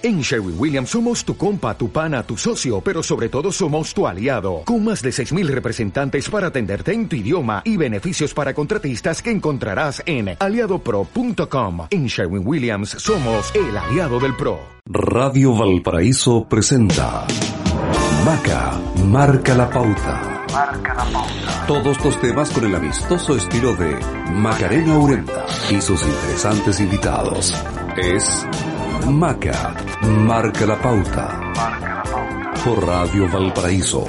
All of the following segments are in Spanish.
En Sherwin Williams somos tu compa, tu pana, tu socio, pero sobre todo somos tu aliado, con más de 6.000 representantes para atenderte en tu idioma y beneficios para contratistas que encontrarás en aliadopro.com. En Sherwin Williams somos el aliado del PRO. Radio Valparaíso presenta Maca, marca la pauta. Marca la pauta. Todos los temas con el amistoso estilo de Macarena Urenta y sus interesantes invitados. Es Maca, marca la pauta. Marca la pauta. Por Radio Valparaíso.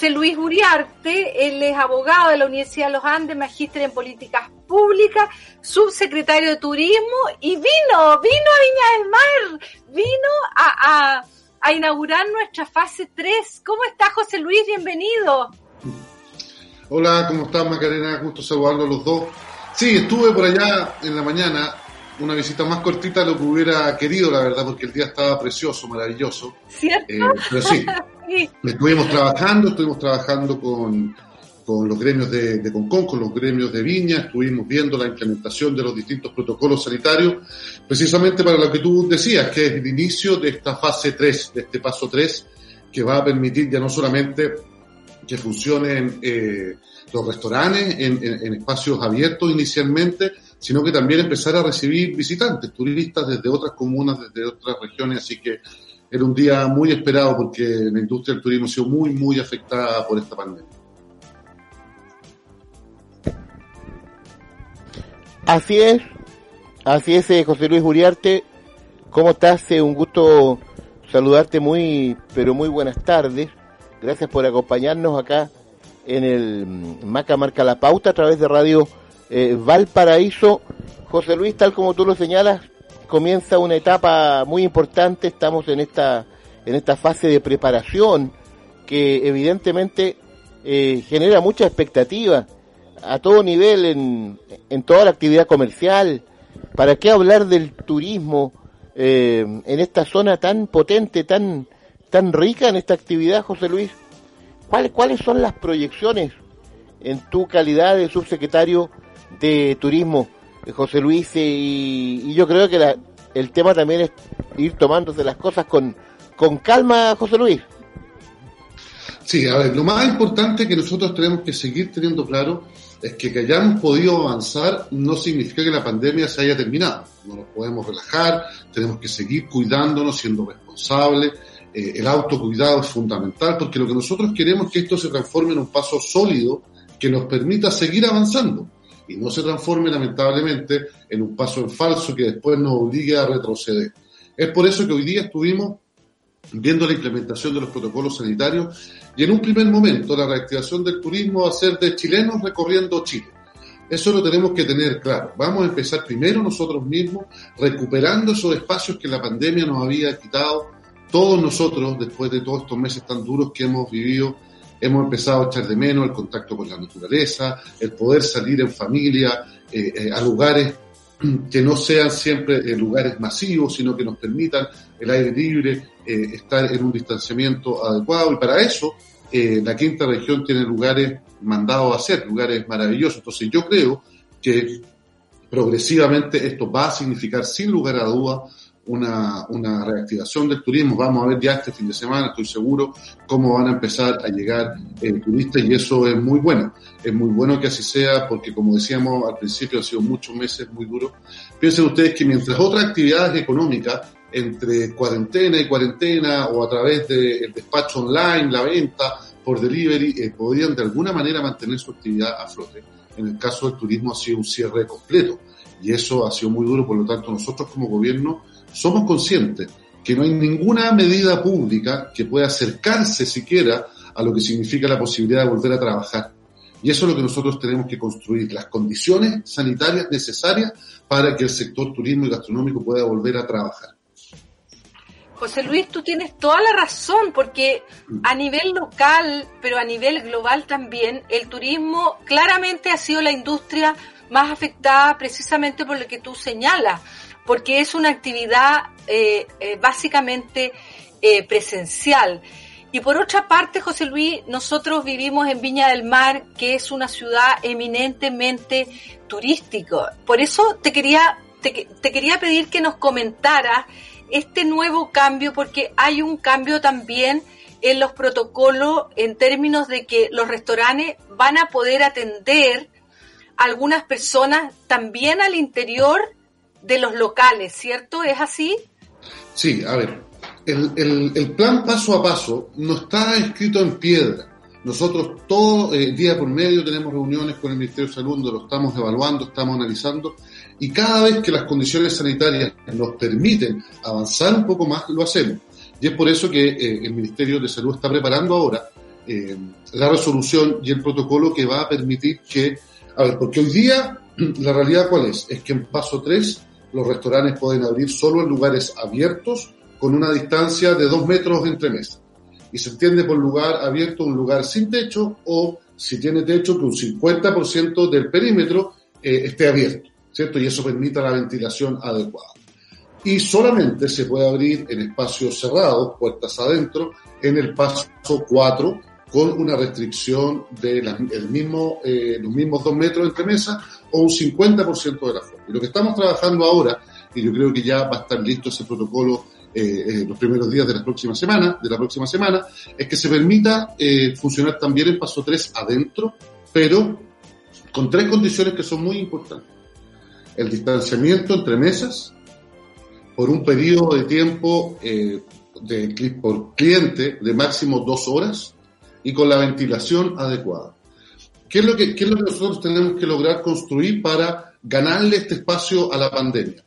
José Luis Uriarte, él es abogado de la Universidad de los Andes, magíster en políticas públicas, subsecretario de turismo y vino, vino a Viña del Mar, vino a, a, a inaugurar nuestra fase 3. ¿Cómo está José Luis? Bienvenido. Hola, ¿cómo estás Macarena? Gusto saludarlos los dos. Sí, estuve por allá en la mañana, una visita más cortita de lo que hubiera querido, la verdad, porque el día estaba precioso, maravilloso. ¿Cierto? Eh, pero sí, Estuvimos trabajando, estuvimos trabajando con, con los gremios de, de Concón, con los gremios de Viña, estuvimos viendo la implementación de los distintos protocolos sanitarios, precisamente para lo que tú decías, que es el inicio de esta fase 3, de este paso 3, que va a permitir ya no solamente que funcionen eh, los restaurantes en espacios abiertos inicialmente, sino que también empezar a recibir visitantes, turistas desde otras comunas, desde otras regiones, así que era un día muy esperado porque la industria del turismo ha sido muy, muy afectada por esta pandemia. Así es, así es, eh, José Luis Uriarte. ¿Cómo estás? Eh, un gusto saludarte muy, pero muy buenas tardes. Gracias por acompañarnos acá en el mm, Maca Marca la Pauta a través de Radio eh, Valparaíso. José Luis, tal como tú lo señalas, comienza una etapa muy importante. Estamos en esta, en esta fase de preparación que evidentemente eh, genera mucha expectativa a todo nivel en, en toda la actividad comercial. ¿Para qué hablar del turismo eh, en esta zona tan potente, tan, tan rica en esta actividad, José Luis? ¿Cuáles, ¿Cuáles son las proyecciones en tu calidad de subsecretario de Turismo, José Luis? eh, Y, y yo creo que la- el tema también es ir tomándose las cosas con, con calma, José Luis. Sí, a ver, lo más importante que nosotros tenemos que seguir teniendo claro es que que hayamos podido avanzar no significa que la pandemia se haya terminado. No nos podemos relajar, tenemos que seguir cuidándonos, siendo responsables. Eh, el autocuidado es fundamental porque lo que nosotros queremos es que esto se transforme en un paso sólido que nos permita seguir avanzando y no se transforme lamentablemente en un paso en falso que después nos obligue a retroceder. Es por eso que hoy día estuvimos viendo la implementación de los protocolos sanitarios y en un primer momento la reactivación del turismo va a ser de chilenos recorriendo Chile. Eso lo tenemos que tener claro. Vamos a empezar primero nosotros mismos recuperando esos espacios que la pandemia nos había quitado. Todos nosotros, después de todos estos meses tan duros que hemos vivido, hemos empezado a echar de menos el contacto con la naturaleza, el poder salir en familia eh, eh, a lugares que no sean siempre eh, lugares masivos, sino que nos permitan el aire libre, estar en un distanciamiento adecuado. Y para eso, la quinta región tiene lugares mandados a hacer, lugares maravillosos. Entonces yo creo que progresivamente esto va a significar, sin lugar a duda, una, una reactivación del turismo. Vamos a ver ya este fin de semana, estoy seguro, cómo van a empezar a llegar eh, turistas y eso es muy bueno. Es muy bueno que así sea porque, como decíamos al principio, han sido muchos meses muy duros. Piensen ustedes que mientras otras actividades económicas, entre cuarentena y cuarentena o a través del despacho online, la venta por delivery, eh, podían de alguna manera mantener su actividad a flote. En el caso del turismo ha sido un cierre completo y eso ha sido muy duro, por lo tanto nosotros como gobierno somos conscientes que no hay ninguna medida pública que pueda acercarse siquiera a lo que significa la posibilidad de volver a trabajar. Y eso es lo que nosotros tenemos que construir, las condiciones sanitarias necesarias para que el sector turismo y gastronómico pueda volver a trabajar. José Luis, tú tienes toda la razón, porque a nivel local, pero a nivel global también, el turismo claramente ha sido la industria más afectada precisamente por lo que tú señalas. Porque es una actividad eh, eh, básicamente eh, presencial. Y por otra parte, José Luis, nosotros vivimos en Viña del Mar, que es una ciudad eminentemente turística. Por eso te quería, te, te quería pedir que nos comentaras este nuevo cambio, porque hay un cambio también en los protocolos en términos de que los restaurantes van a poder atender algunas personas también al interior de los locales, ¿cierto? ¿Es así? Sí, a ver, el, el, plan paso a paso no está escrito en piedra. Nosotros todo eh, día por medio tenemos reuniones con el Ministerio de Salud lo estamos evaluando, estamos analizando y cada vez que las condiciones sanitarias nos permiten avanzar un poco más, lo hacemos. Y es por eso que eh, el Ministerio de Salud está preparando ahora eh, la resolución y el protocolo que va a permitir que, a ver, porque hoy día la realidad cuál es? Es que en paso 3 los restaurantes pueden abrir solo en lugares abiertos con una distancia de dos metros entre mesas. Y se entiende por lugar abierto un lugar sin techo o si tiene techo que un 50% del perímetro eh, esté abierto, ¿cierto? Y eso permita la ventilación adecuada. Y solamente se puede abrir en espacios cerrados, puertas adentro, en el paso 4, con una restricción de mismo, eh, los mismos dos metros entre mesas o un 50% de la forma. Y lo que estamos trabajando ahora, y yo creo que ya va a estar listo ese protocolo eh, eh, los primeros días de la próxima semana, de la próxima semana, es que se permita eh, funcionar también en paso 3 adentro, pero con tres condiciones que son muy importantes. El distanciamiento entre mesas por un periodo de tiempo de, por cliente de máximo dos horas y con la ventilación adecuada. ¿Qué es, lo que, ¿Qué es lo que nosotros tenemos que lograr construir para ganarle este espacio a la pandemia?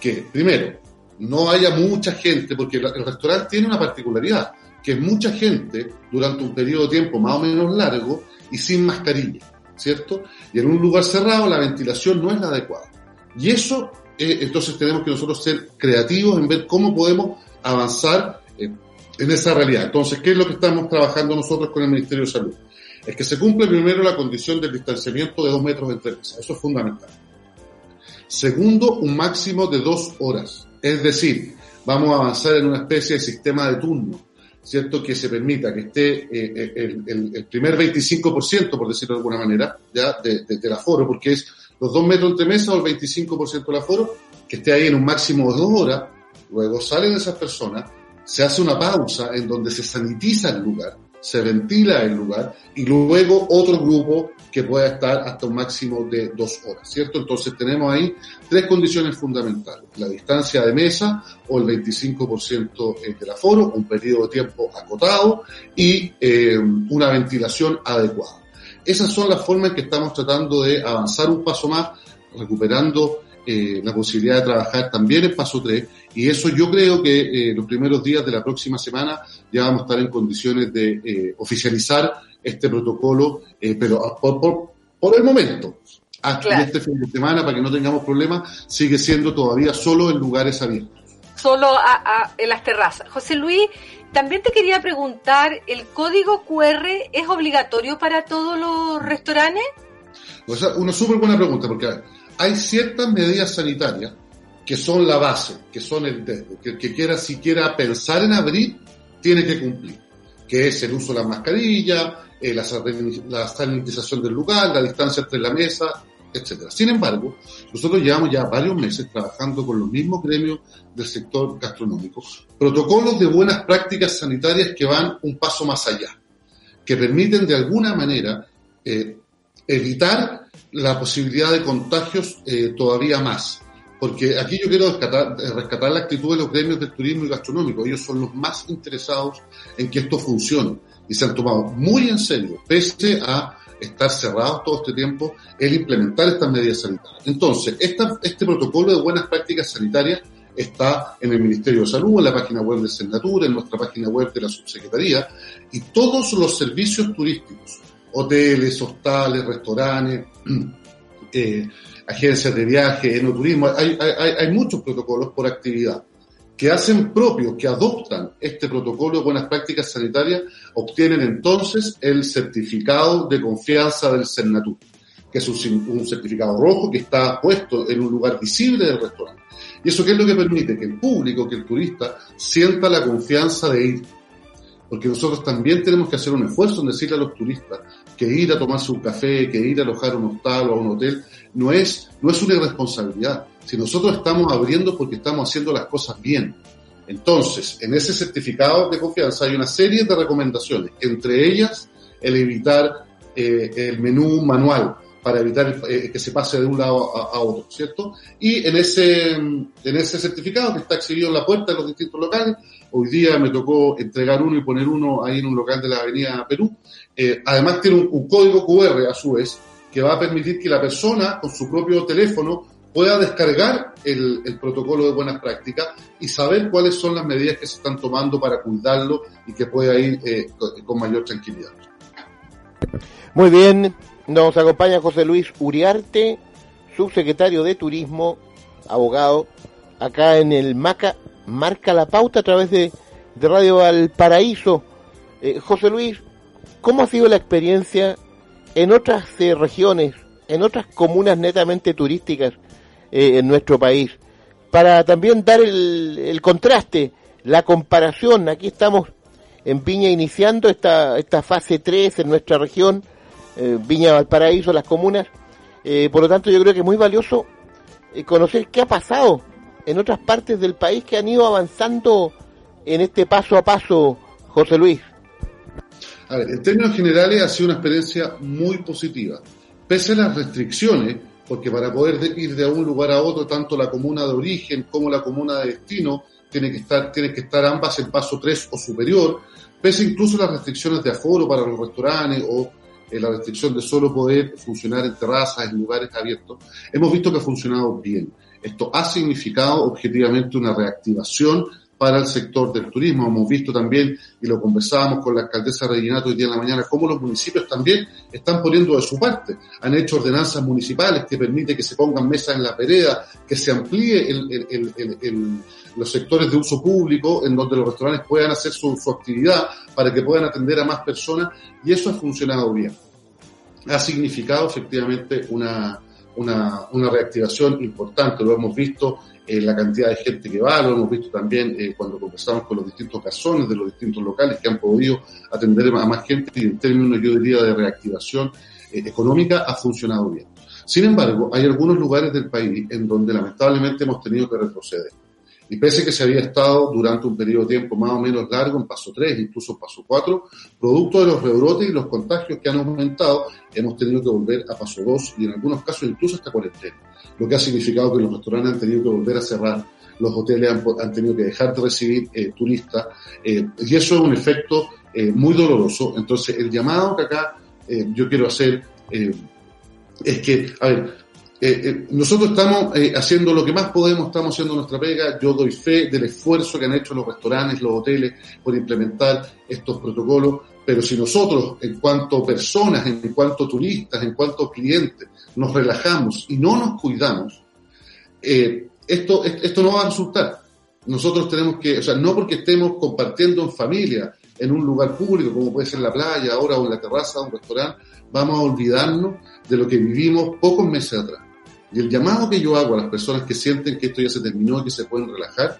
Que, primero, no haya mucha gente, porque el, restaurante tiene una particularidad, que es mucha gente durante un periodo de tiempo más o menos largo y sin mascarilla, ¿cierto? Y en un lugar cerrado la ventilación no es la adecuada. Y eso, eh, entonces tenemos que nosotros ser creativos en ver cómo podemos avanzar eh, en esa realidad. Entonces, ¿qué es lo que estamos trabajando nosotros con el Ministerio de Salud? Es que se cumple primero la condición del distanciamiento de dos metros entre mesas. Eso es fundamental. Segundo, un máximo de dos horas. Es decir, vamos a avanzar en una especie de sistema de turno, ¿cierto? Que se permita que esté eh, el, el, el, primer 25%, por decirlo de alguna manera, ya de, de, del aforo, porque es los dos metros entre mesas o el 25% del aforo, que esté ahí en un máximo de dos horas, luego salen esas personas, se hace una pausa en donde se sanitiza el lugar, se ventila el lugar y luego otro grupo que pueda estar hasta un máximo de dos horas, ¿cierto? Entonces tenemos ahí tres condiciones fundamentales. La distancia de mesa o el 25% del aforo, un periodo de tiempo acotado y eh, una ventilación adecuada. Esas son las formas en que estamos tratando de avanzar un paso más, recuperando eh, la posibilidad de trabajar también en paso 3 y eso yo creo que eh, los primeros días de la próxima semana ya vamos a estar en condiciones de eh, oficializar este protocolo, pero por, por, por, el momento, hasta claro. este fin de semana, para que no tengamos problemas, sigue siendo todavía solo en lugares abiertos. Solo a, a, en las terrazas. José Luis, también te quería preguntar, ¿el código QR es obligatorio para todos los restaurantes? O sea, una súper buena pregunta, porque hay ciertas medidas sanitarias que son la base, que son el dedo, que el que quiera siquiera pensar en abrir, tiene que cumplir, que es el uso de la mascarilla, eh, la, la sanitización del lugar, la distancia entre la mesa, etcétera. Sin embargo, nosotros llevamos ya varios meses trabajando con los mismos gremios del sector gastronómico, protocolos de buenas prácticas sanitarias que van un paso más allá, que permiten de alguna manera eh, evitar la posibilidad de contagios eh, todavía más. Porque aquí yo quiero rescatar, rescatar, la actitud de los gremios del turismo y gastronómico. Ellos son los más interesados en que esto funcione y se han tomado muy en serio, pese a estar cerrados todo este tiempo, el implementar estas medidas sanitarias. Entonces, esta, este protocolo de buenas prácticas sanitarias está en el Ministerio de Salud, en la página web de Senatura, en nuestra página web de la Subsecretaría, y todos los servicios turísticos, hoteles, hostales, restaurantes, eh, agencias de viaje, enoturismo, hay, hay, muchos protocolos por actividad que hacen propio, que adoptan este protocolo de buenas prácticas sanitarias, obtienen entonces el certificado de confianza del CERNATUR. que es un, un certificado rojo que está puesto en un lugar visible del restaurante. ¿Y eso qué es lo que permite? Que el público, que el turista, sienta la confianza de ir. Porque nosotros también tenemos que hacer un esfuerzo en decirle a los turistas que ir a tomarse un café, que ir a alojar un hostal o a un hotel, no es, no es una irresponsabilidad. Si nosotros estamos abriendo porque estamos haciendo las cosas bien. Entonces, en ese certificado de confianza hay una serie de recomendaciones, entre ellas el evitar eh, el menú manual para evitar eh, que se pase de un lado a, a, otro, ¿cierto? Y en ese, en ese certificado que está exhibido en la puerta de los distintos locales, hoy día me tocó entregar uno y poner uno ahí en un local de la Avenida Perú, eh, además tiene un, código QR a su vez que va a permitir que la persona con su propio teléfono pueda descargar el, protocolo de buenas prácticas y saber cuáles son las medidas que se están tomando para cuidarlo y que pueda ir eh, con, mayor tranquilidad. Muy bien, nos acompaña José Luis Uriarte, subsecretario de Turismo, abogado, acá en el MACA, marca la pauta a través de, de Radio Valparaíso. Eh, José Luis, ¿cómo ha sido la experiencia en otras eh, regiones, en otras comunas netamente turísticas eh, en nuestro país? Para también dar el, contraste, la comparación, aquí estamos en Viña iniciando esta, esta fase 3 en nuestra región, eh, Viña Valparaíso, las comunas. Por lo tanto, yo creo que es muy valioso conocer qué ha pasado en otras partes del país que han ido avanzando en este paso a paso, José Luis. A ver, en términos generales ha sido una experiencia muy positiva. Pese a las restricciones, porque para poder ir de un lugar a otro, tanto la comuna de origen como la comuna de destino, tiene que estar, tiene que estar ambas en paso 3 o superior, pese incluso a las restricciones de aforo para los restaurantes o eh, la restricción de solo poder funcionar en terrazas, en lugares abiertos, hemos visto que ha funcionado bien. Esto ha significado objetivamente una reactivación para el sector del turismo. Hemos visto también, y lo conversábamos con la alcaldesa Reginato hoy día en la mañana, cómo los municipios también están poniendo de su parte. Han hecho ordenanzas municipales que permiten que se pongan mesas en la vereda, que se amplíe el, los sectores de uso público en donde los restaurantes puedan hacer su actividad para que puedan atender a más personas y eso ha funcionado bien. Ha significado efectivamente una, una, una reactivación importante, lo hemos visto eh, la cantidad de gente que va, lo hemos visto también eh, cuando conversamos con los distintos casones de los distintos locales que han podido atender a más gente y en términos, yo diría, de reactivación eh, económica ha funcionado bien. Sin embargo, hay algunos lugares del país en donde lamentablemente hemos tenido que retroceder. Y pese que se había estado durante un periodo de tiempo más o menos largo en paso 3, incluso en paso 4, producto de los rebrotes y los contagios que han aumentado, hemos tenido que volver a paso 2 y en algunos casos incluso hasta cuarentena. Lo que ha significado que los restaurantes han tenido que volver a cerrar, los hoteles han, tenido que dejar de recibir eh, turistas, eh, y eso es un efecto eh, muy doloroso. Entonces, el llamado que acá yo quiero hacer es que, a eh, eh, nosotros estamos eh, haciendo lo que más podemos, estamos haciendo nuestra pega. Yo doy fe del esfuerzo que han hecho los restaurantes, los hoteles por implementar estos protocolos. Pero si nosotros, en cuanto personas, en cuanto turistas, en cuanto clientes, nos relajamos y no nos cuidamos, esto, esto no va a resultar. Nosotros tenemos que, o sea, no porque estemos compartiendo en familia, en un lugar público, como puede ser la playa ahora o en la terraza de un restaurante, vamos a olvidarnos de lo que vivimos pocos meses atrás. Y el llamado que yo hago a las personas que sienten que esto ya se terminó que se pueden relajar,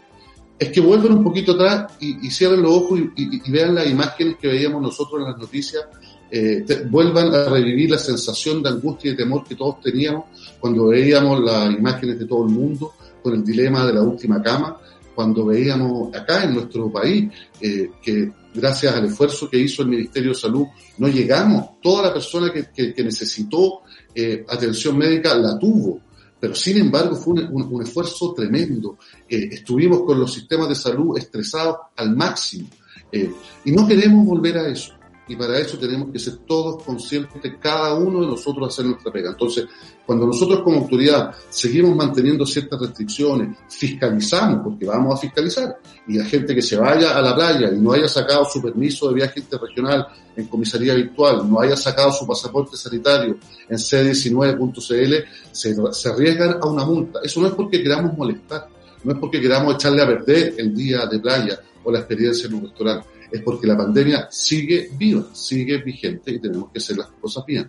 es que vuelvan un poquito atrás y, cierren los ojos y, vean las imágenes que veíamos nosotros en las noticias, eh, vuelvan a revivir la sensación de angustia y de temor que todos teníamos cuando veíamos las imágenes de todo el mundo con el dilema de la última cama, cuando veíamos acá en nuestro país eh, que gracias al esfuerzo que hizo el Ministerio de Salud no llegamos, toda la persona que, necesitó eh, atención médica la tuvo, pero sin embargo fue un esfuerzo tremendo. Eh, estuvimos con los sistemas de salud estresados al máximo eh, y no queremos volver a eso. Y para eso tenemos que ser todos conscientes, cada uno de nosotros hacer nuestra pega. Entonces, cuando nosotros como autoridad seguimos manteniendo ciertas restricciones, fiscalizamos, porque vamos a fiscalizar, y la gente que se vaya a la playa y no haya sacado su permiso de viaje interregional en comisaría virtual, no haya sacado su pasaporte sanitario en c19.cl, se, se arriesgan a una multa. Eso no es porque queramos molestar, no es porque queramos echarle a perder el día de playa o la experiencia en un restaurante, es porque la pandemia sigue viva, sigue vigente y tenemos que hacer las cosas bien.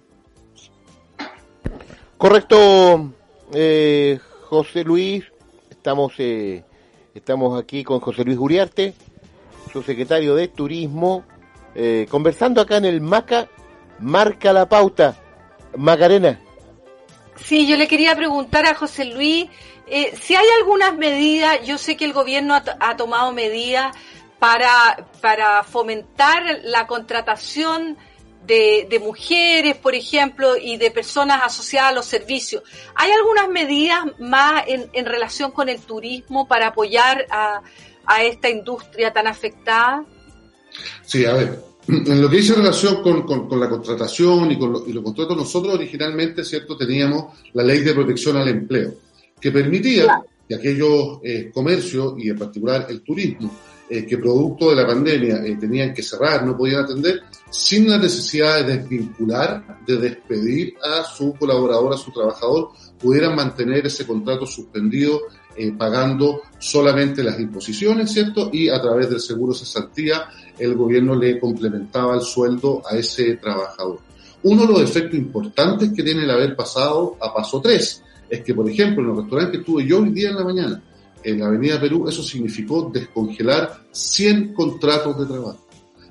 Correcto, eh, José Luis. Estamos, eh, estamos aquí con José Luis Uriarte, su secretario de Turismo, eh, conversando acá en el MACA, marca la pauta. Macarena. Sí, yo le quería preguntar a José Luis eh, si hay algunas medidas, yo sé que el gobierno ha, ha tomado medidas para, para fomentar la contratación de, de, mujeres, por ejemplo, y de personas asociadas a los servicios. ¿Hay algunas medidas más en, en relación con el turismo para apoyar a, a, esta industria tan afectada? Sí, a ver, en lo que dice relación con, con, con la contratación y con lo, y los contratos, nosotros originalmente, ¿cierto?, teníamos la ley de protección al empleo, que permitía claro. que aquellos eh, comercios, y en particular el turismo, eh, que producto de la pandemia eh, tenían que cerrar, no podían atender, sin la necesidad de desvincular, de despedir a su colaborador, a su trabajador, pudieran mantener ese contrato suspendido eh, pagando solamente las imposiciones, ¿cierto? Y a través del seguro cesantía el gobierno le complementaba el sueldo a ese trabajador. Uno de los efectos importantes que tiene el haber pasado a paso 3 es que, por ejemplo, en el restaurante que estuve yo hoy día en la mañana, en la Avenida Perú, eso significó descongelar 100 contratos de trabajo.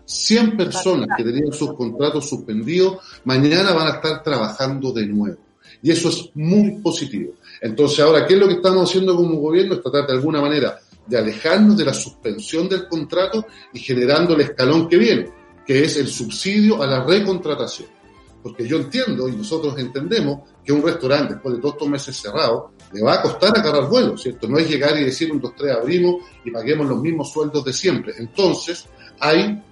100 personas que tenían sus contratos suspendidos, mañana van a estar trabajando de nuevo. Y eso es muy positivo. Entonces, ahora, ¿qué es lo que estamos haciendo como gobierno? Es tratar de alguna manera de alejarnos de la suspensión del contrato y generando el escalón que viene, que es el subsidio a la recontratación. Porque yo entiendo y nosotros entendemos que un restaurante, después de todos estos meses cerrados, le va a costar agarrar vuelo, ¿cierto? No es llegar y decir un, dos, tres abrimos y paguemos los mismos sueldos de siempre. Entonces, hay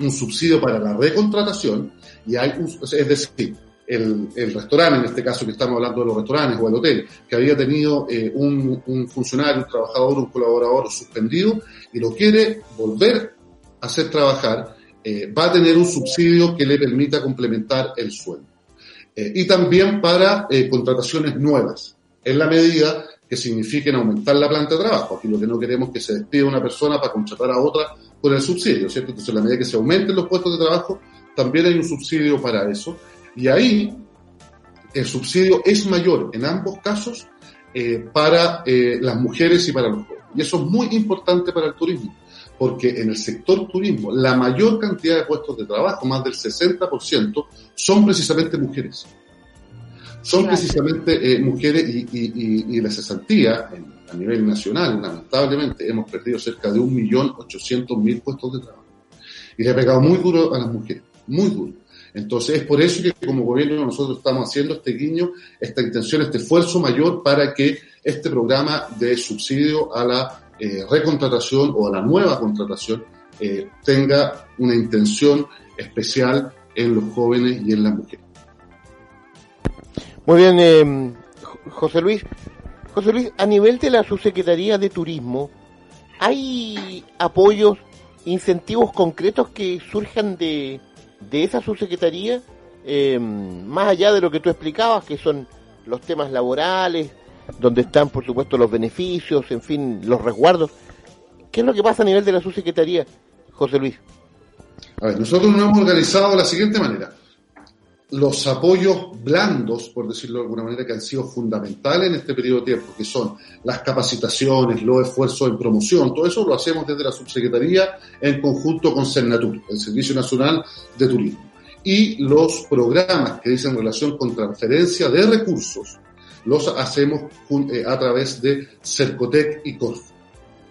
un subsidio para la recontratación y hay un, es decir, el, restaurante, en este caso que estamos hablando de los restaurantes o el hotel, que había tenido eh, un, un, funcionario, un trabajador, un colaborador suspendido y lo quiere volver a hacer trabajar, eh, va a tener un subsidio que le permita complementar el sueldo. Eh, y también para contrataciones nuevas, en la medida que signifiquen aumentar la planta de trabajo. Aquí lo que no queremos es que se despida una persona para contratar a otra con el subsidio, ¿cierto? Entonces, en la medida que se aumenten los puestos de trabajo, también hay un subsidio para eso. Y ahí el subsidio es mayor en ambos casos eh, para eh, las mujeres y para los jóvenes. Y eso es muy importante para el turismo, porque en el sector turismo la mayor cantidad de puestos de trabajo, más del 60%, son precisamente mujeres. Son claro. precisamente eh, mujeres y, y, y, y, la cesantía en, a nivel nacional, lamentablemente, hemos perdido cerca de 1.800.000 puestos de trabajo. Y le ha pegado muy duro a las mujeres, muy duro. Entonces es por eso que como gobierno nosotros estamos haciendo este guiño, esta intención, este esfuerzo mayor para que este programa de subsidio a la eh, recontratación o la nueva contratación eh, tenga una intención especial en los jóvenes y en las mujeres. Muy bien, eh, José Luis. José Luis, a nivel de la Subsecretaría de Turismo, ¿hay apoyos, incentivos concretos que surjan de, de esa subsecretaría, eh, más allá de lo que tú explicabas, que son los temas laborales, donde están, por supuesto, los beneficios, en fin, los resguardos. ¿Qué es lo que pasa a nivel de la subsecretaría, José Luis? A ver, nosotros nos hemos organizado de la siguiente manera. Los apoyos blandos, por decirlo de alguna manera, que han sido fundamentales en este periodo de tiempo, que son las capacitaciones, los esfuerzos en promoción, todo eso lo hacemos desde la subsecretaría en conjunto con Cernatur, el Servicio Nacional de Turismo. Y los programas que dicen relación con transferencia de recursos, los hacemos a través de Cercotec y Corfo.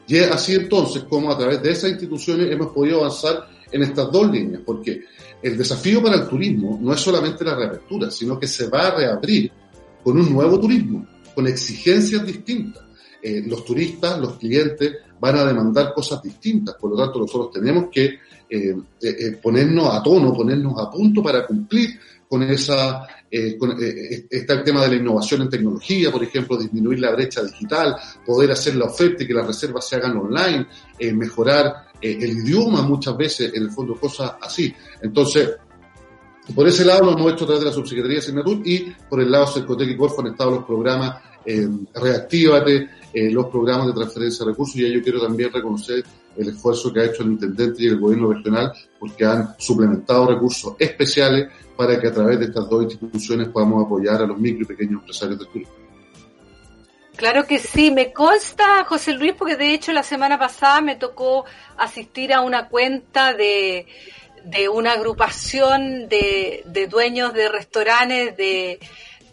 Y es así entonces como a través de esas instituciones hemos podido avanzar en estas dos líneas, porque el desafío para el turismo no es solamente la reapertura, sino que se va a reabrir con un nuevo turismo, con exigencias distintas. Eh, los turistas, los clientes van a demandar cosas distintas, por lo tanto nosotros tenemos que eh, eh, ponernos a tono, ponernos a punto para cumplir con esa, está el tema de la innovación en tecnología, por ejemplo, disminuir la brecha digital, poder hacer la oferta y que las reservas se hagan online, mejorar el idioma muchas veces, en el fondo, cosas así. Entonces, por ese lado lo hemos hecho a través de la Subsecretaría de Signatur y por el lado Cercotec y Corfo han estado los programas eh, Reactívate, eh, los programas de transferencia de recursos y yo quiero también reconocer el esfuerzo que ha hecho el intendente y el gobierno regional porque han suplementado recursos especiales para que a través de estas dos instituciones podamos apoyar a los micro y pequeños empresarios del turismo. Claro que sí, me consta, José Luis, porque de hecho la semana pasada me tocó asistir a una cuenta de, de una agrupación de, de dueños de restaurantes de,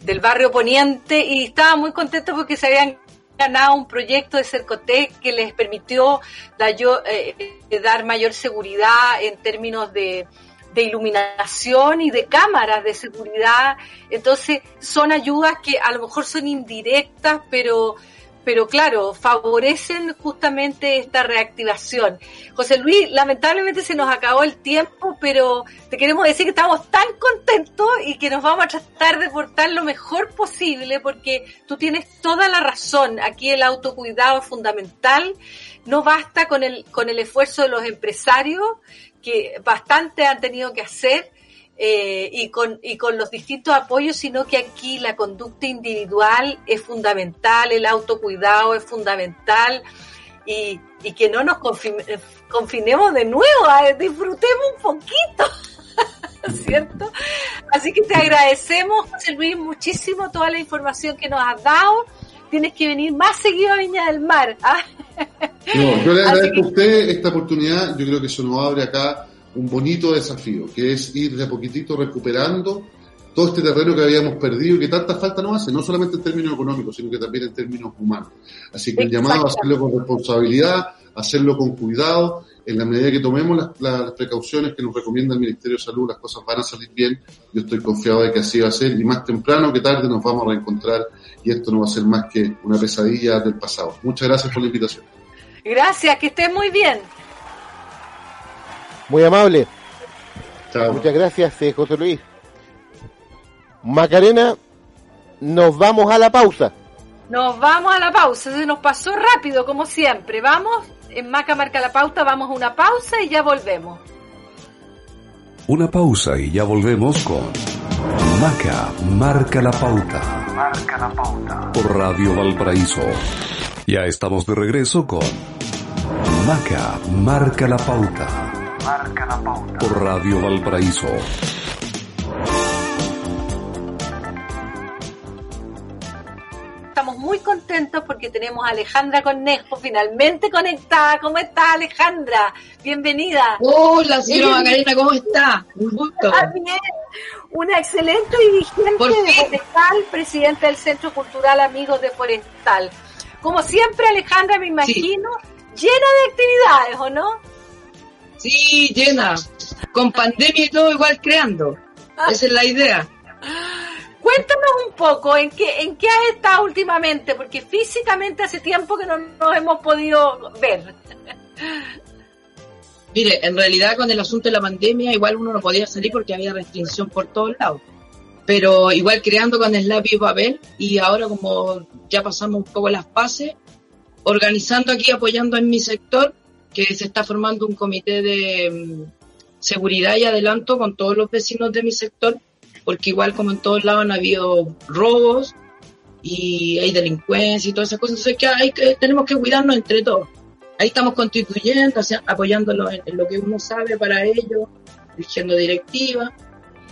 del barrio Poniente y estaba muy contento porque se habían ganado un proyecto de Cercotec que les permitió dar, eh, dar mayor seguridad en términos de, de iluminación y de cámaras de seguridad. Entonces, son ayudas que a lo mejor son indirectas, pero, pero claro, favorecen justamente esta reactivación. José Luis, lamentablemente se nos acabó el tiempo, pero te queremos decir que estamos tan contentos y que nos vamos a tratar de portar lo mejor posible, porque tú tienes toda la razón. Aquí el autocuidado es fundamental. No basta con el, con el esfuerzo de los empresarios, que bastante han tenido que hacer eh, y, con, y con los distintos apoyos, sino que aquí la conducta individual es fundamental, el autocuidado es fundamental y, y que no nos confinemos de nuevo, disfrutemos un poquito. ¿Cierto? Así que te agradecemos, José Luis, muchísimo toda la información que nos has dado. Tienes que venir más seguido a Viña del Mar. ¿ah? No, yo le agradezco a usted esta oportunidad. Yo creo que eso nos abre acá un bonito desafío, que es ir de a poquitito recuperando todo este terreno que habíamos perdido y que tanta falta nos hace, no solamente en términos económicos, sino que también en términos humanos. Así que el llamado a hacerlo con responsabilidad, hacerlo con cuidado, en la medida que tomemos las, las, precauciones que nos recomienda el Ministerio de Salud, las cosas van a salir bien. Yo estoy confiado de que así va a ser y más temprano que tarde nos vamos a reencontrar y esto no va a ser más que una pesadilla del pasado. Muchas gracias por la invitación. Gracias, que estés muy bien. Muy amable. Chao. Muchas gracias, eh, José Luis. Macarena, nos vamos a la pausa. Nos vamos a la pausa, se nos pasó rápido como siempre. Vamos, en Maca marca la pauta, vamos a una pausa y ya volvemos. Una pausa y ya volvemos con Maca marca la pauta. Marca la pauta. Por Radio Valparaíso. Ya estamos de regreso con Maca marca la pauta. Marca la pauta. Por Radio Valparaíso. Estamos muy contentos porque tenemos a Alejandra Cornejo finalmente conectada. ¿Cómo está Alejandra? Bienvenida. Hola, señora Macarena, ¿cómo está? Un gusto. Ah, bien. Una excelente dirigente de Forestal, presidenta del Centro Cultural Amigos de Forestal. Como siempre, Alejandra, me imagino, llena de actividades, ¿o no? Sí, llena. Con pandemia y todo igual creando. Esa es la idea. Cuéntanos un poco en qué, en qué has estado últimamente, porque físicamente hace tiempo que no nos hemos podido ver. Mire, en realidad con el asunto de la pandemia igual uno no podía salir porque había restricción por todos lados. Pero igual creando con el y Babel y ahora como ya pasamos un poco las fases, organizando aquí, apoyando en mi sector, que se está formando un comité de um, seguridad y adelanto con todos los vecinos de mi sector, porque igual como en todos lados han habido robos y hay delincuencia y todas esas cosas, entonces que hay que, tenemos que cuidarnos entre todos. Ahí estamos constituyendo, o sea, apoyándolo en, lo que uno sabe para ello, dirigiendo directiva.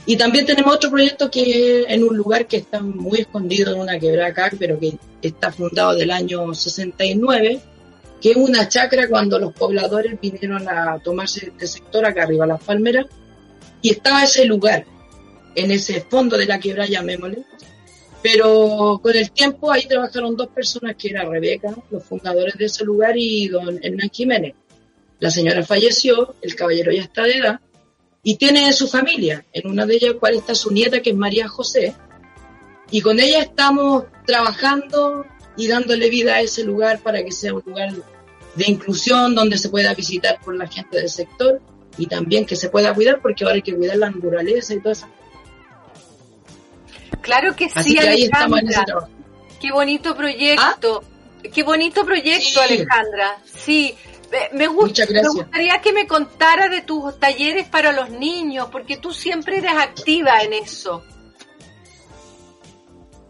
Y también tenemos otro proyecto que en un lugar que está muy escondido en una quebrada acá, pero que está fundado del año 69, que es una chacra cuando los pobladores vinieron a tomarse este sector acá arriba, las palmeras, y estaba ese lugar, en ese fondo de la quebrada, llamémosle. Pero con el tiempo ahí trabajaron dos personas, que era Rebeca, los fundadores de ese lugar, y don Hernán Jiménez. La señora falleció, el caballero ya está de edad, y tiene su familia, en una de ellas cual está su nieta, que es María José, y con ella estamos trabajando y dándole vida a ese lugar para que sea un lugar de inclusión donde se pueda visitar por la gente del sector y también que se pueda cuidar porque ahora hay que cuidar la naturaleza y todo eso. Claro que Así sí, que Alejandra. Qué bonito proyecto. Qué bonito proyecto, Sí. Alejandra. Sí. Me- Me, gust- Muchas me gustaría que me contara de tus talleres para los niños, porque tú siempre eres activa en eso.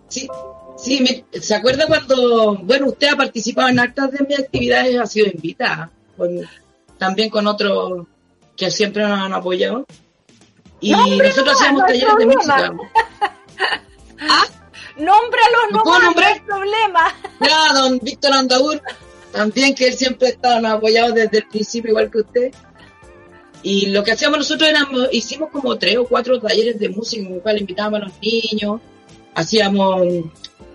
Sí, Sí, me- ¿se acuerda cuando, bueno, usted ha participado en actas de mis actividades, ha sido invitada, con- también con otros que siempre nos han apoyado? Y No, nosotros no, hacíamos no talleres de música. Ah, Nómbralos ¿Lo nomás, puedo no nombrar? hay problema. ya, don Víctor Andaur, también que él siempre está nos ha apoyado desde el principio, igual que usted. Y lo que hacíamos nosotros era, hicimos como tres o cuatro talleres de música en el cual invitábamos a los niños, hacíamos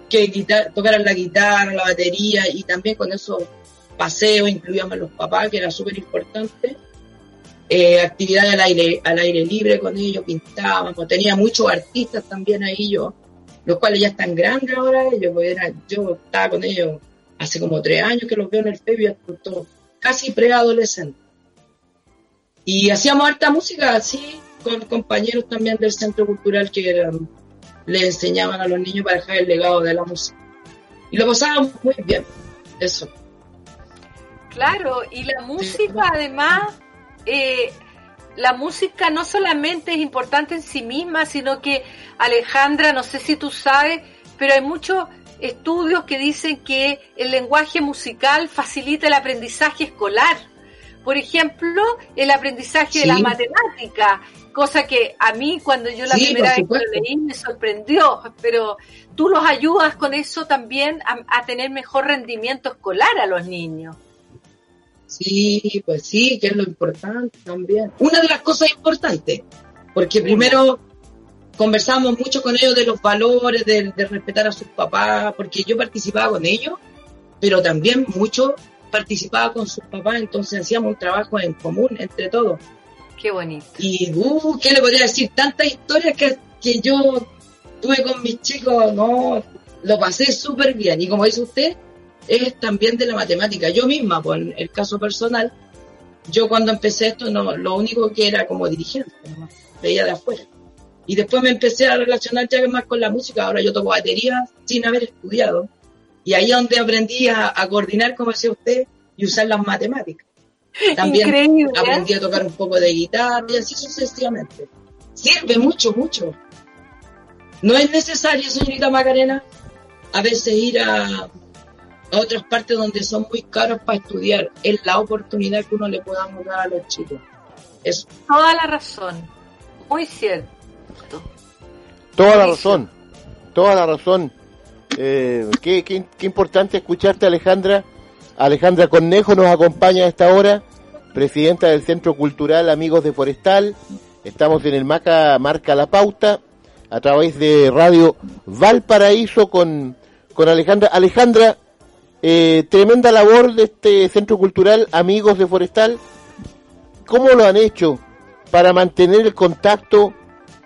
que tocaran la guitarra, la batería y también con esos paseos incluíamos a los papás, que era súper importante. Eh, actividades al aire, al aire libre con ellos, pintábamos, tenía muchos artistas también ahí yo, los cuales ya están grandes ahora, ellos pues, eran- yo estaba con ellos hace como tres años que los veo en el FEBI, casi preadolescentes. Y hacíamos harta música así, con compañeros también del Centro Cultural que eran, le enseñaban a los niños para dejar el legado de la música. Y lo pasábamos muy bien, eso. Claro, y la música además, eh, la música no solamente es importante en sí misma, sino que Alejandra, no sé si tú sabes, pero hay muchos estudios que dicen que el lenguaje musical facilita el aprendizaje escolar. Por ejemplo, el aprendizaje de Sí. las matemáticas, cosa que a mí cuando yo la Sí, primera vez que lo leí me sorprendió, pero tú los ayudas con eso también a, a tener mejor rendimiento escolar a los niños. Sí, pues sí, que es lo importante también. Una de las cosas importantes, porque primero conversamos mucho con ellos de los valores, de, de respetar a sus papás, porque yo participaba con ellos, pero también mucho participaba con sus papás, entonces hacíamos un trabajo en común entre todos. Qué bonito. Y, uh, ¿qué le podría decir? Tantas historias que, que yo tuve con mis chicos, no, lo pasé súper bien. Y como dice usted, es también de la matemática. Yo misma, por el caso personal, yo cuando empecé esto, no, lo único que era como dirigente, veía de afuera. Y después me empecé a relacionar ya más con la música. Ahora yo toco batería sin haber estudiado. Y ahí es donde aprendí a, a coordinar, como decía usted, y usar las matemáticas. También Increíble. ¿eh? aprendí a tocar un poco de guitarra y así sucesivamente. Sirve mucho, mucho. No es necesario, señorita Macarena, a veces ir a, a otras partes donde son muy caros para estudiar. Es la oportunidad que uno le podamos dar a los chicos. Eso. Toda la razón. Muy cierto. Toda la razón, toda la razón. Eh, qué, qué- qué importante escucharte, Alejandra. Alejandra Cornejo nos acompaña a esta hora, presidenta del Centro Cultural Amigos de Forestal. Estamos en el Maca Marca La Pauta, a través de Radio Valparaíso con, con Alejandra. Alejandra, eh, tremenda labor de este Centro Cultural Amigos de Forestal. ¿Cómo lo han hecho para mantener el contacto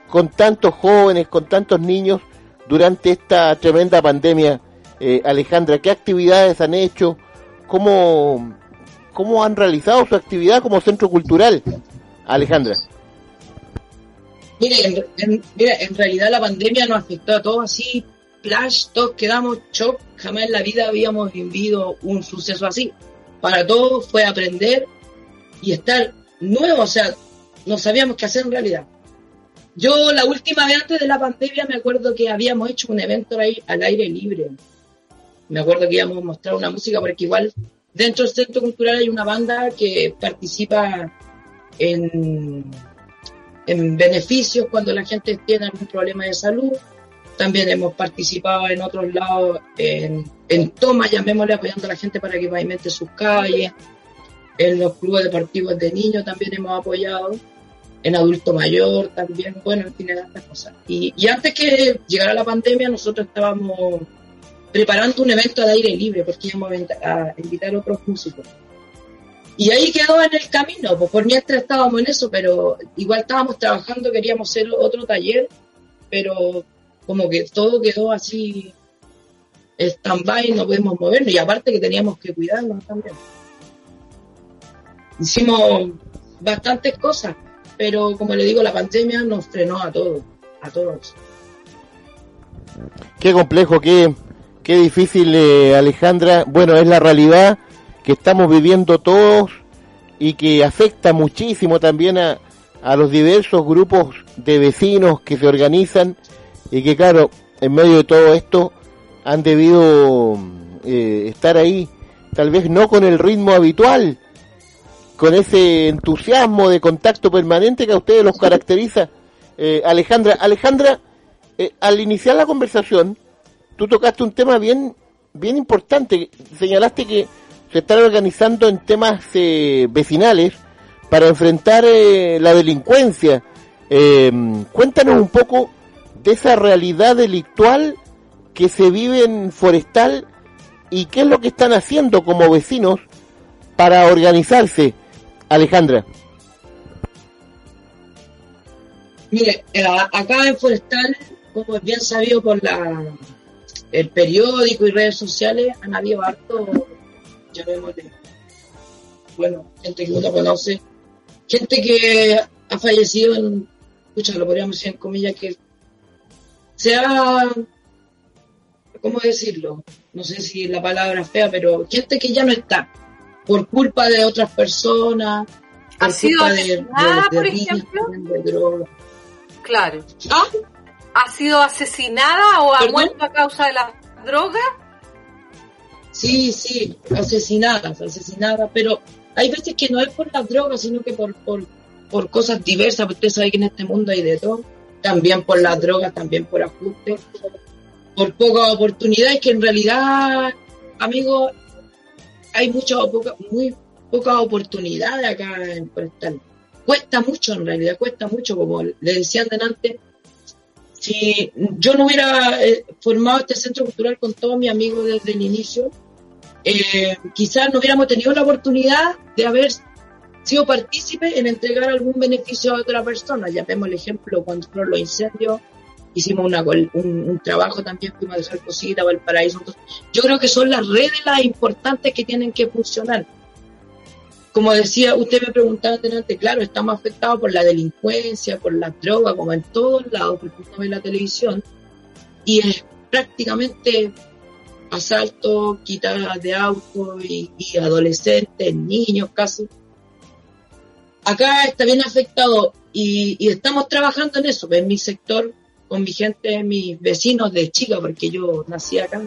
con tantos jóvenes, con tantos niños durante esta tremenda pandemia? Eh, Alejandra, ¿qué actividades han hecho? ¿Cómo, ¿Cómo han realizado su actividad como centro cultural? Alejandra. Mire, en, en- mira, en realidad la pandemia nos afectó a todos así, flash, todos quedamos shock, jamás en la vida habíamos vivido un suceso así. Para todos fue aprender y estar nuevo, o sea, no sabíamos qué hacer en realidad. Yo la última vez antes de la pandemia me acuerdo que habíamos hecho un evento ahí al aire libre. Me acuerdo que íbamos a mostrar una música porque igual dentro del centro cultural hay una banda que participa en en beneficios cuando la gente tiene algún problema de salud. También hemos participado en otros lados, en, en tomas, llamémosle, apoyando a la gente para que pavimente sus calles. En los clubes deportivos de niños también hemos apoyado. En adulto mayor también, bueno, en en tantas cosas. Y antes que llegara la pandemia, nosotros estábamos preparando un evento al aire libre, porque íbamos a invita- a invitar a otros músicos. Y ahí quedó en el camino, pues por mientras estábamos en eso, pero igual estábamos trabajando, queríamos hacer otro taller, pero como que todo quedó así stand-by, no podemos movernos, y aparte que teníamos que cuidarnos también. Hicimos bastantes cosas, pero como le digo, la pandemia nos frenó a todos, a todos. Qué complejo, qué, qué difícil, eh, Alejandra. Bueno, es la realidad que estamos viviendo todos y que afecta muchísimo también a, a los diversos grupos de vecinos que se organizan y que, claro, en medio de todo esto han debido eh, estar ahí, tal vez no con el ritmo habitual, con ese entusiasmo de contacto permanente que a ustedes los caracteriza. Eh, Alejandra, Alejandra, eh, al iniciar la conversación, tú tocaste un tema bien, bien importante. Señalaste que se están organizando en temas eh, vecinales para enfrentar eh, la delincuencia. Eh, cuéntanos un poco de esa realidad delictual que se vive en Forestal y qué es lo que están haciendo como vecinos para organizarse. Alejandra. Mire, eh, acá en Forestal, como es bien sabido por la el periódico y redes sociales, han habido harto, llamémosle, bueno, gente que uno conoce, gente que ha fallecido en, escucha, lo podríamos decir en comillas, que se ha, ¿cómo decirlo? No sé si la palabra es fea, pero gente que ya no está, por culpa de otras personas, ¿Ha por sido culpa de, de, de por ejemplo? de drogas. Claro. ¿Ah? ¿Ha sido asesinada o ha ¿Perdón? muerto a causa de la droga? Sí, sí, asesinadas, asesinadas, pero hay veces que no es por las drogas, sino que por, por, por cosas diversas, porque usted sabe que en este mundo hay de todo, también por las drogas, también por ajustes, por pocas oportunidades, que en realidad, amigos, hay muchas, poca- muy pocas oportunidades acá en Forestal. Cuesta mucho en realidad, cuesta mucho, como le decían delante, si yo no hubiera eh, formado este centro cultural con todos mis amigos desde el inicio, eh, quizás no hubiéramos tenido la oportunidad de haber sido partícipes en entregar algún beneficio a otra persona. Ya vemos el ejemplo cuando fueron los incendios, hicimos una, un trabajo también, fuimos a dejar cositas, Valparaíso. Entonces, yo creo que son las redes las importantes que tienen que funcionar. Como decía, usted me preguntaba delante, claro, estamos afectados por la delincuencia, por las drogas, como en todos lados, porque uno ve la televisión, y es prácticamente asaltos, quitadas de autos y, adolescentes, niños casi. Acá está bien afectado y estamos trabajando en eso, en mi sector, con mi gente, mis vecinos de Chica, porque yo nací acá,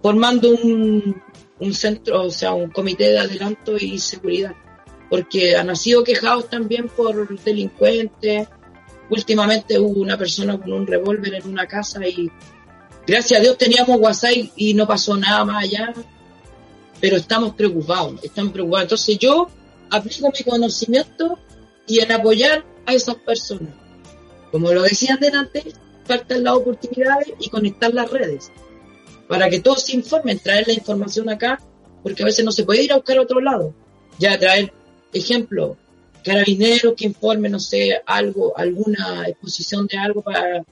formando un, un centro, o sea, un comité de adelanto y seguridad, porque han sido quejados también por delincuentes. Últimamente hubo una persona con un revólver en una casa y gracias a Dios teníamos WhatsApp y- no pasó nada más allá, pero estamos preocupados, estamos preocupados. Entonces yo aplico mi conocimiento y en apoyar a esas personas. Como lo decía antes, faltan las oportunidades y conectar las redes para que todos se informen, traer la información acá, porque a veces no se puede ir a buscar a otro lado. Ya traer, ejemplo, carabineros que informen, no sé, algo, alguna exposición de algo para...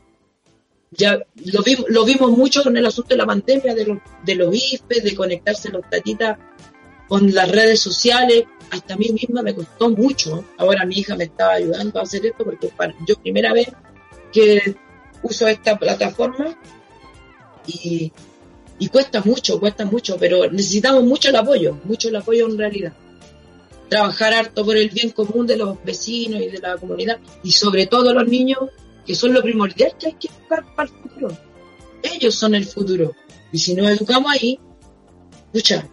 Ya lo, vimos lo vimos mucho con el asunto de la pandemia, de los, de los IFE, de conectarse los tatitas con las redes sociales. Hasta a mí misma me costó mucho. Ahora mi hija me estaba ayudando a hacer esto porque yo primera vez que uso esta plataforma y, y cuesta mucho, cuesta mucho, pero necesitamos mucho el apoyo, mucho el apoyo en realidad. Trabajar harto por el bien común de los vecinos y de la comunidad y sobre todo los niños, que son lo primordial que hay que educar para el futuro. Ellos son el futuro. Y si nos educamos ahí, escucha,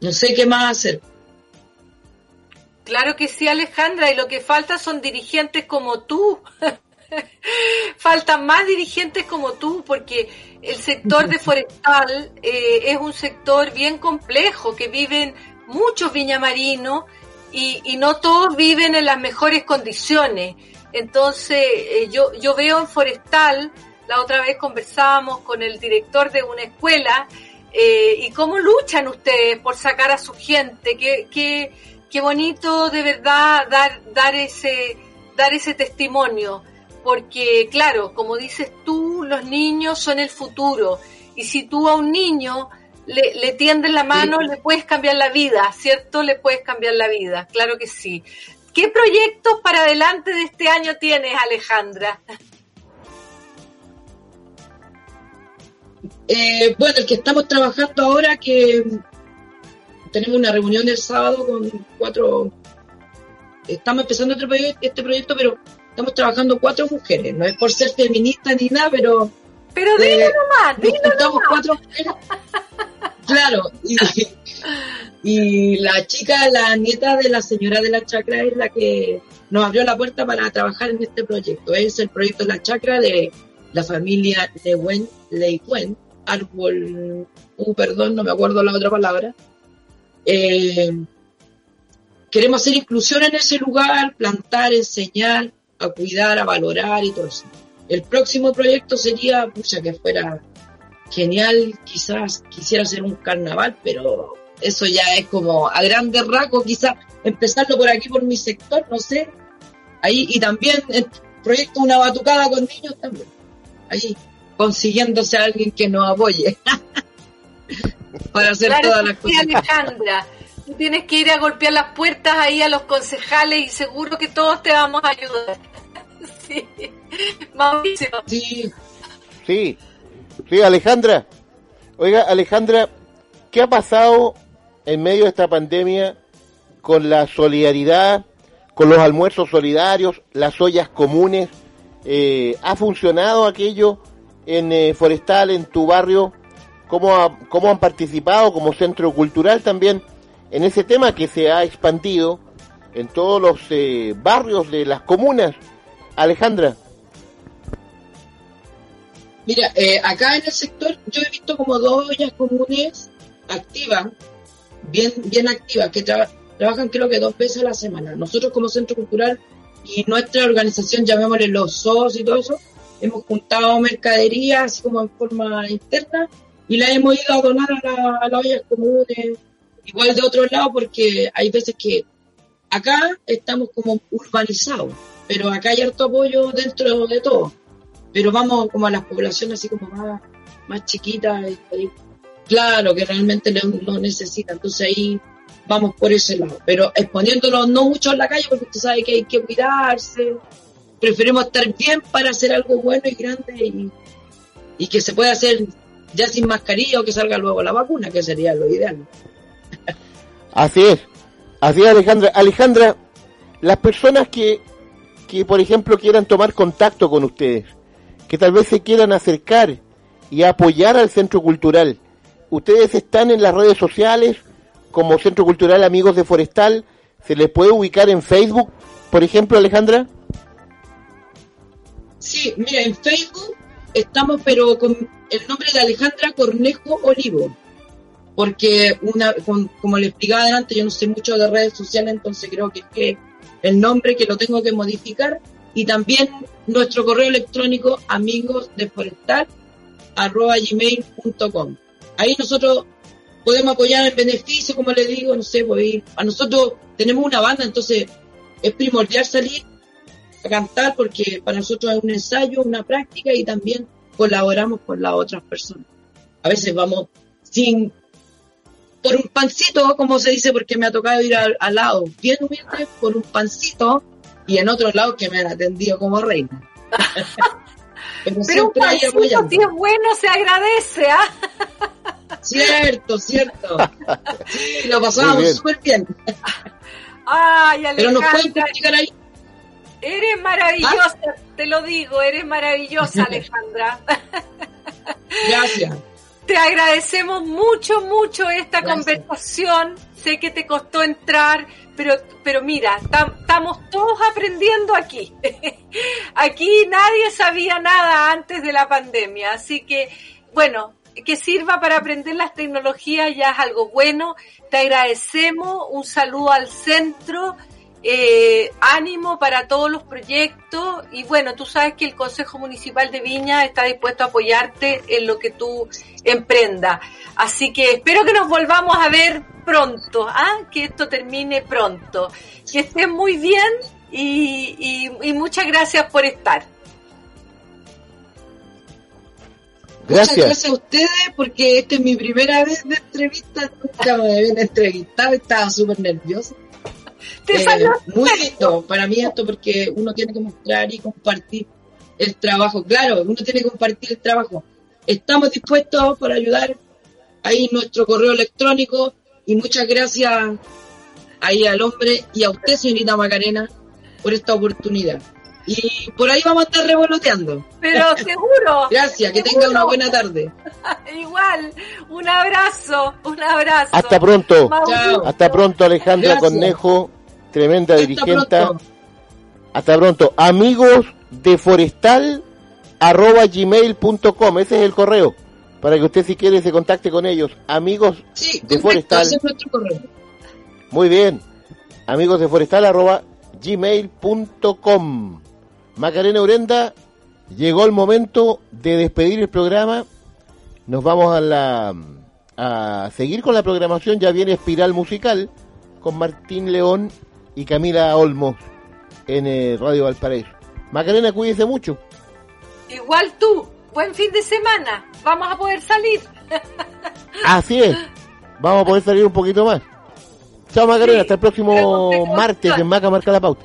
no sé qué más hacer. Claro que sí, Alejandra, y lo que falta son dirigentes como tú. Faltan más dirigentes como tú, porque el sector de forestal eh, es un sector bien complejo, que viven muchos viñamarinos y, y no todos viven en las mejores condiciones. Entonces, eh, yo, yo veo en forestal, la otra vez conversábamos con el director de una escuela, eh, y cómo luchan ustedes por sacar a su gente, qué, qué, qué bonito de verdad dar, dar ese, dar ese testimonio, porque claro, como dices tú, los niños son el futuro, y si tú a un niño le, le tiendes la mano, le puedes cambiar la vida, ¿cierto? Le puedes cambiar la vida, claro que sí. ¿Qué proyectos para adelante de este año tienes, Alejandra? Eh, bueno, el que estamos trabajando ahora, que tenemos una reunión el sábado con cuatro, estamos empezando proyecto, este proyecto, pero estamos trabajando cuatro mujeres, no es por ser feminista ni nada, pero Pero dilo Eh, nomás, nos dilo nomás. cuatro mujeres. Claro, y, y la chica, la nieta de la señora de la chacra es la que nos abrió la puerta para trabajar en este proyecto. Es el proyecto La Chacra de la familia Lewen, Leicuen, árbol, uh, perdón, no me acuerdo la otra palabra. Eh, queremos hacer inclusión en ese lugar, plantar, enseñar, a cuidar, a valorar y todo eso. El próximo proyecto sería, pucha, que fuera genial, quizás quisiera hacer un carnaval, pero eso ya es como a grandes rasgos, quizás empezarlo por aquí, por mi sector, no sé. Ahí, y también el proyecto Una Batucada con niños también. Ahí, consiguiéndose a alguien que nos apoye. para hacer Claro todas las cosas. Alejandra. Tú tienes que ir a golpear las puertas ahí a los concejales y seguro que todos te vamos a ayudar. Sí. Mauricio. Sí, Sí, Alejandra. Oiga, Alejandra, ¿qué ha pasado en medio de esta pandemia con la solidaridad, con los almuerzos solidarios, las ollas comunes? Eh, ¿Ha funcionado aquello en eh, Forestal, en tu barrio? ¿Cómo, ha- ¿Cómo han participado como centro cultural también en ese tema que se ha expandido en todos los eh, barrios de las comunas? Alejandra. Mira, eh, acá en el sector yo he visto como dos ollas comunes activas, bien, bien activas, que traba- trabajan creo que dos veces a la semana. Nosotros como centro cultural y nuestra organización, llamémosle los SOS y todo eso, hemos juntado mercadería así como en forma interna y la hemos ido a donar a, la- a las ollas comunes, igual de otro lado porque hay veces que acá estamos como urbanizados, pero acá hay harto apoyo dentro de todo pero vamos como a las poblaciones así como más, más chiquitas, y- claro, que realmente lo, necesitan. Entonces ahí vamos por ese lado, pero exponiéndonos no mucho en la calle porque usted sabe que hay que cuidarse. Preferimos estar bien para hacer algo bueno y grande y que se pueda hacer ya sin mascarilla o que salga luego la vacuna, que sería lo ideal. Así es, así es Alejandra. Alejandra, las personas que, que por ejemplo quieran tomar contacto con ustedes, que tal vez se quieran acercar y apoyar al Centro Cultural, ustedes están en las redes sociales como Centro Cultural Amigos de Forestal, se les puede ubicar en Facebook, por ejemplo Alejandra. Sí, mira, en Facebook estamos, pero con el nombre de Alejandra Cornejo Olivo. Porque, una, como le explicaba adelante, yo no sé mucho de redes sociales, entonces creo que es que el nombre que lo tengo que modificar. Y también nuestro correo electrónico, amigos. Ahí nosotros podemos apoyar el beneficio, como le digo, no sé, pues, a nosotros tenemos una banda, entonces es primordial salir a cantar porque para nosotros es un ensayo, una práctica y también colaboramos con las otras personas. A veces vamos sin por un pancito, como se dice, porque me ha tocado ir al, al lado bien humilde por un pancito y en otros lados que me han atendido como reina. Pero, Pero un pancito, si es bueno, se agradece, ¿ah? Cierto, cierto. Sí, lo pasábamos bien. súper bien. Ay, Pero nos pueden practicar ahí. eres maravillosa, te lo digo, eres maravillosa, Alejandra. Gracias. Te agradecemos mucho, mucho esta Gracias. conversación. Sé que te costó entrar, pero, pero mira, tam- estamos todos aprendiendo aquí. aquí nadie sabía nada antes de la pandemia, así que, bueno, que sirva para aprender las tecnologías ya es algo bueno. Te agradecemos, un saludo al centro. Eh, ánimo para todos los proyectos y bueno, tú sabes que el Consejo Municipal de Viña está dispuesto a apoyarte en lo que tú emprendas. Así que espero que nos volvamos a ver pronto, ¿ah? que esto termine pronto. Que estés muy bien y, y- y muchas gracias por estar. Muchas Gracias. gracias a ustedes porque esta es mi primera vez de entrevista. Nunca me habían entrevistado, estaba súper nerviosa. Te Eh, muy lindo para mí esto porque uno tiene que mostrar y compartir el trabajo. Claro, uno tiene que compartir el trabajo. Estamos dispuestos para ayudar. Ahí nuestro correo electrónico y muchas gracias ahí al hombre y a usted, señorita Macarena, por esta oportunidad. Y por ahí vamos a estar revoloteando. Pero seguro. Gracias, que seguro. tenga una buena tarde. Igual, un abrazo, un abrazo. Hasta pronto. Chao. Hasta pronto, Alejandra Gracias. Cornejo, tremenda Hasta dirigenta. pronto. Hasta pronto. Amigos de forestal arroba gmail.com. Ese es el correo. Para que usted si quiere se contacte con ellos. Amigos Sí, de forestal. ese es nuestro correo. Muy bien. Amigos de forestal arroba gmail.com. Macarena Urenda, llegó el momento de despedir el programa. Nos vamos a la a seguir con la programación. Ya viene Espiral Musical con Martín León y Camila Olmos en eh, Radio Valparaíso. Macarena, cuídese mucho. Igual tú. Buen fin de semana. Vamos a poder salir. Así es. Vamos a poder salir un poquito más. Chao Macarena, Sí, hasta el próximo martes en Maca Marca la Pauta.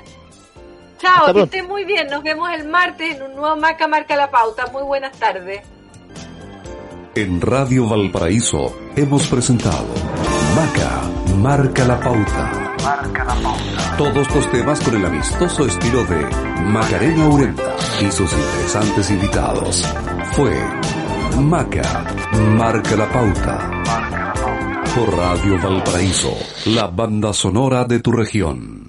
Chao, Hasta que pronto. estés muy bien. Nos vemos el martes en un nuevo Maca Marca la Pauta. Muy buenas tardes. En Radio Valparaíso hemos presentado Maca, marca la pauta. Marca la pauta. Todos los temas con el amistoso estilo de Macarena Urenta y sus interesantes invitados. Fue Maca, marca la pauta. Marca la pauta. Por Radio Valparaíso, la banda sonora de tu región.